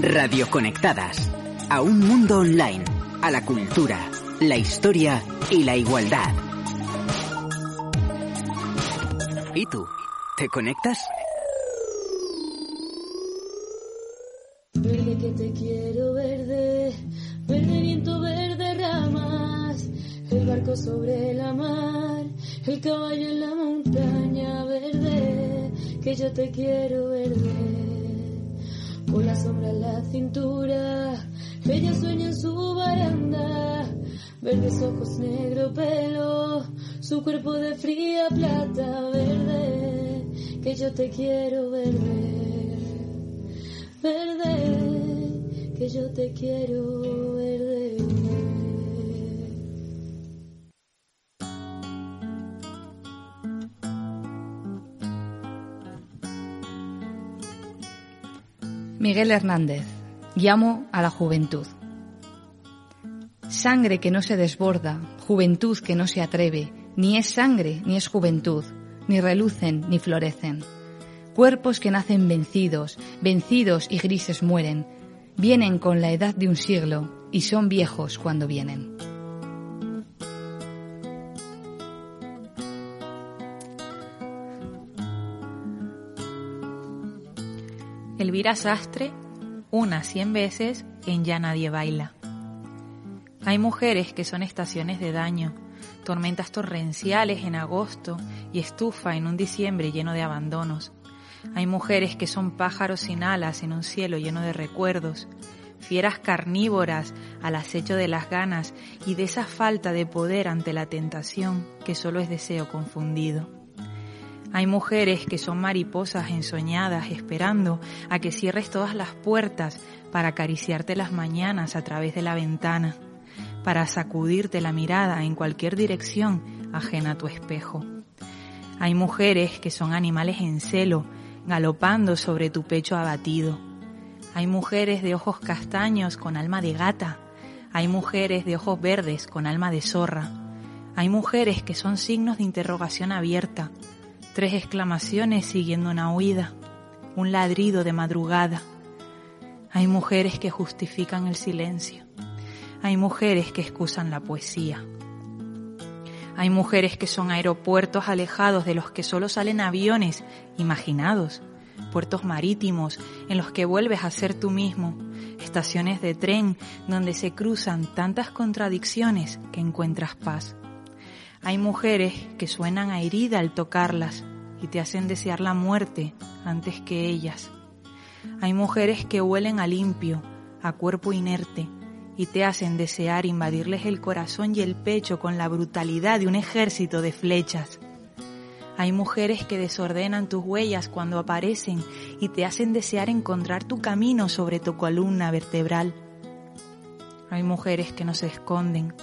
Radioconectadas. A un mundo online. A la cultura, la historia y la igualdad. ¿Y tú? ¿Te conectas? Verde que te quiero verde, verde viento, verde ramas, el barco sobre la mar, el caballo en la montaña verde, que yo te quiero verde, con la sombra en la cintura, ella sueña en su baranda, verdes ojos, negro pelo, su cuerpo de fría plata verde, que yo te quiero verde verde, que yo te quiero verde. Miguel Hernández, llamo a la juventud. Sangre que no se desborda, juventud que no se atreve, ni es sangre ni es juventud, ni relucen ni florecen cuerpos que nacen vencidos, vencidos y grises mueren, vienen con la edad de un siglo y son viejos cuando vienen. Elvira Sastre, una cien veces en Ya Nadie Baila. Hay mujeres que son estaciones de daño, tormentas torrenciales en agosto y estufa en un diciembre lleno de abandonos, hay mujeres que son pájaros sin alas en un cielo lleno de recuerdos, fieras carnívoras al acecho de las ganas y de esa falta de poder ante la tentación que solo es deseo confundido. Hay mujeres que son mariposas ensoñadas esperando a que cierres todas las puertas para acariciarte las mañanas a través de la ventana, para sacudirte la mirada en cualquier dirección ajena a tu espejo. Hay mujeres que son animales en celo, galopando sobre tu pecho abatido. Hay mujeres de ojos castaños con alma de gata. Hay mujeres de ojos verdes con alma de zorra. Hay mujeres que son signos de interrogación abierta. Tres exclamaciones siguiendo una huida. Un ladrido de madrugada. Hay mujeres que justifican el silencio. Hay mujeres que excusan la poesía. Hay mujeres que son aeropuertos alejados de los que solo salen aviones imaginados, puertos marítimos en los que vuelves a ser tú mismo, estaciones de tren donde se cruzan tantas contradicciones que encuentras paz. Hay mujeres que suenan a herida al tocarlas y te hacen desear la muerte antes que ellas. Hay mujeres que huelen a limpio, a cuerpo inerte, y te hacen desear invadirles el corazón y el pecho con la brutalidad de un ejército de flechas. Hay mujeres que desordenan tus huellas cuando aparecen y te hacen desear encontrar tu camino sobre tu columna vertebral. Hay mujeres que no se esconden,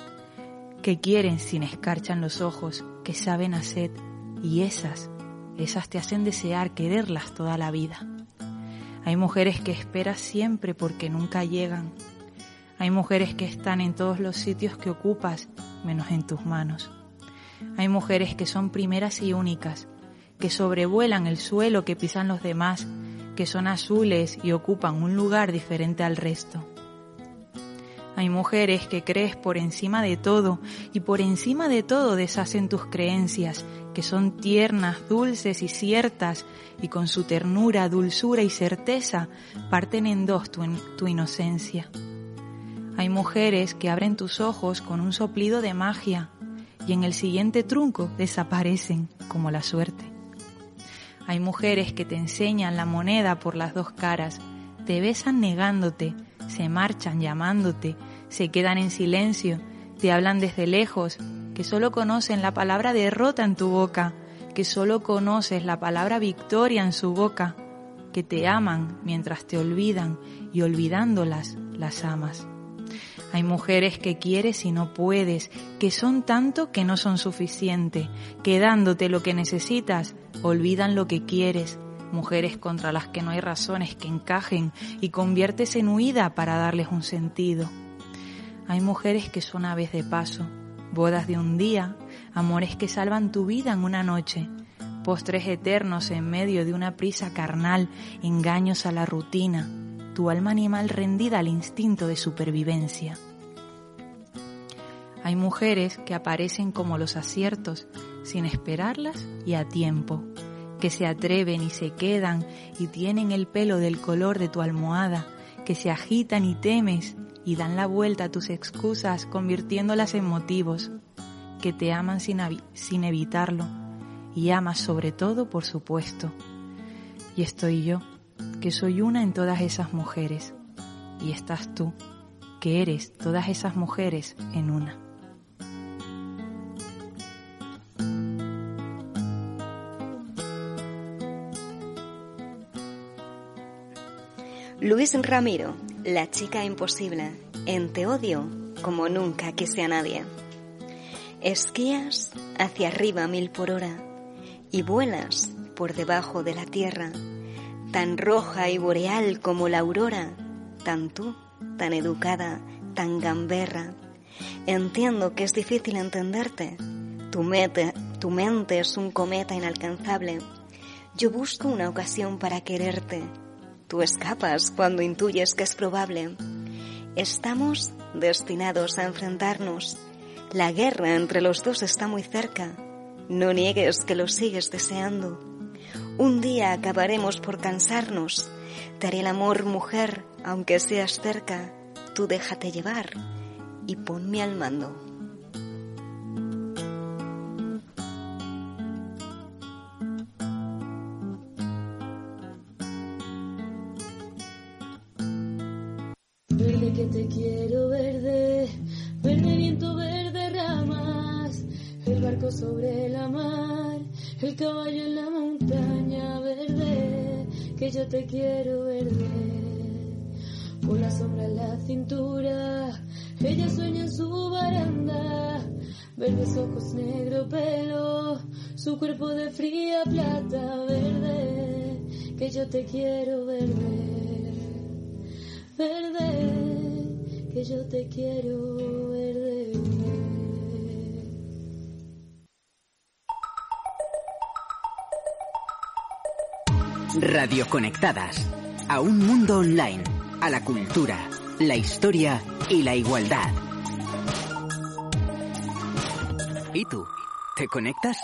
que quieren sin escarchan los ojos, que saben a sed y esas, esas te hacen desear quererlas toda la vida. Hay mujeres que esperas siempre porque nunca llegan, hay mujeres que están en todos los sitios que ocupas, menos en tus manos. Hay mujeres que son primeras y únicas, que sobrevuelan el suelo que pisan los demás, que son azules y ocupan un lugar diferente al resto. Hay mujeres que crees por encima de todo y por encima de todo deshacen tus creencias, que son tiernas, dulces y ciertas y con su ternura, dulzura y certeza parten en dos tu, inocencia. Hay mujeres que abren tus ojos con un soplido de magia y en el siguiente trunco desaparecen como la suerte. Hay mujeres que te enseñan la moneda por las dos caras, te besan negándote, se marchan llamándote, se quedan en silencio, te hablan desde lejos, que solo conocen la palabra derrota en tu boca, que solo conoces la palabra victoria en su boca, que te aman mientras te olvidan y olvidándolas las amas. Hay mujeres que quieres y no puedes, que son tanto que no son suficiente, que dándote lo que necesitas, olvidan lo que quieres. Mujeres contra las que no hay razones que encajen y conviertes en huida para darles un sentido. Hay mujeres que son aves de paso, bodas de un día, amores que salvan tu vida en una noche, postres eternos en medio de una prisa carnal, engaños a la rutina, tu alma animal rendida al instinto de supervivencia. Hay mujeres que aparecen como los aciertos, sin esperarlas y a tiempo, que se atreven y se quedan y tienen el pelo del color de tu almohada, que se agitan y temes y dan la vuelta a tus excusas convirtiéndolas en motivos, que te aman sin, sin evitarlo y amas sobre todo por supuesto. Y estoy yo, que soy una en todas esas mujeres, y estás tú, que eres todas esas mujeres en una. Luis Ramiro, la chica imposible, en Te odio como nunca quise a nadie. Esquías hacia arriba mil por hora y vuelas por debajo de la tierra, tan roja y boreal como la aurora, tan tú, tan educada, tan gamberra. Entiendo que es difícil entenderte. Tu, tu mente es un cometa inalcanzable. Yo busco una ocasión para quererte Tú escapas cuando intuyes que es probable. Estamos destinados a enfrentarnos. La guerra entre los dos está muy cerca. No niegues que lo sigues deseando. Un día acabaremos por cansarnos. Te haré el amor, mujer, aunque seas cerca. Tú déjate llevar y ponme al mando. Que te quiero verde, verde viento, verde ramas, el barco sobre la mar, el caballo en la montaña verde, que yo te quiero verde, por la sombra en la cintura, ella sueña en su baranda, verdes ojos, negro pelo, su cuerpo de fría plata verde, que yo te quiero verde verde, que yo te quiero verde. Radio Conectadas, a un mundo online, a la cultura, la historia y la igualdad. ¿Y tú? ¿Te conectas?